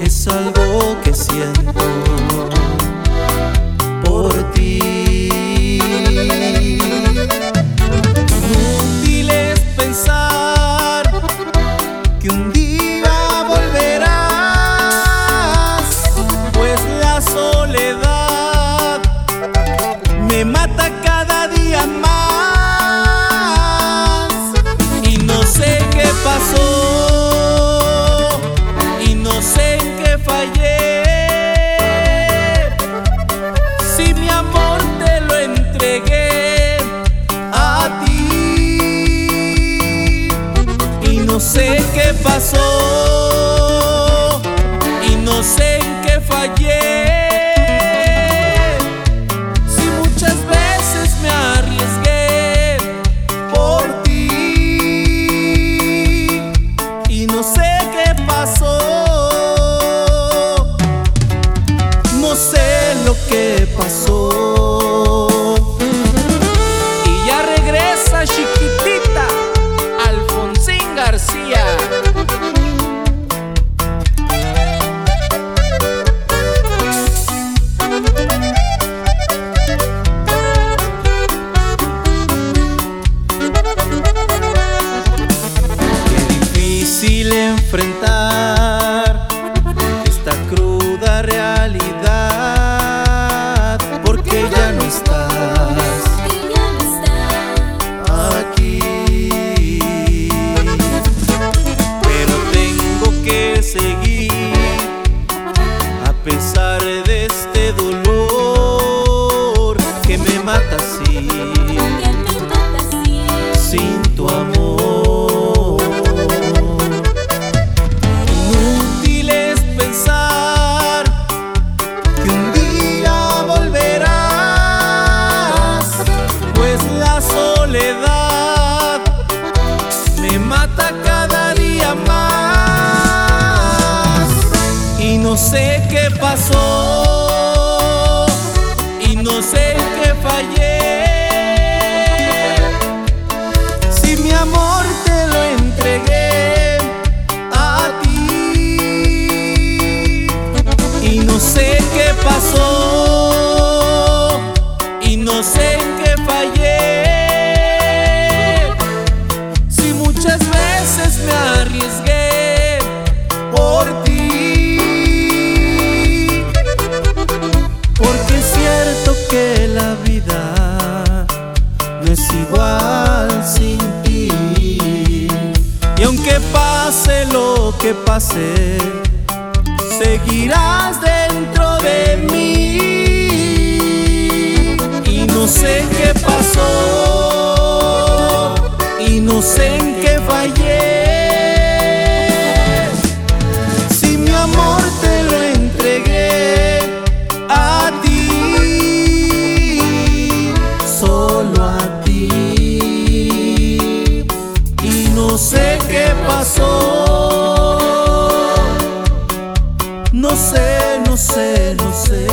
es algo que siento por ti. Entregué a ti. Y no sé qué pasó sin tu amor. Inútil es pensar que un día volverás, pues la soledad me mata cada día más. Y no sé qué pasó qué pasó y no sé en qué fallé. Si muchas veces me arriesgué por ti, porque es cierto que la vida no es igual sin ti. Y aunque pase lo que pase, seguirás dentro sé qué pasó, y no sé en qué fallé. Si mi amor te lo entregué a ti, solo a ti. Y no sé qué pasó. No sé, no sé, no sé.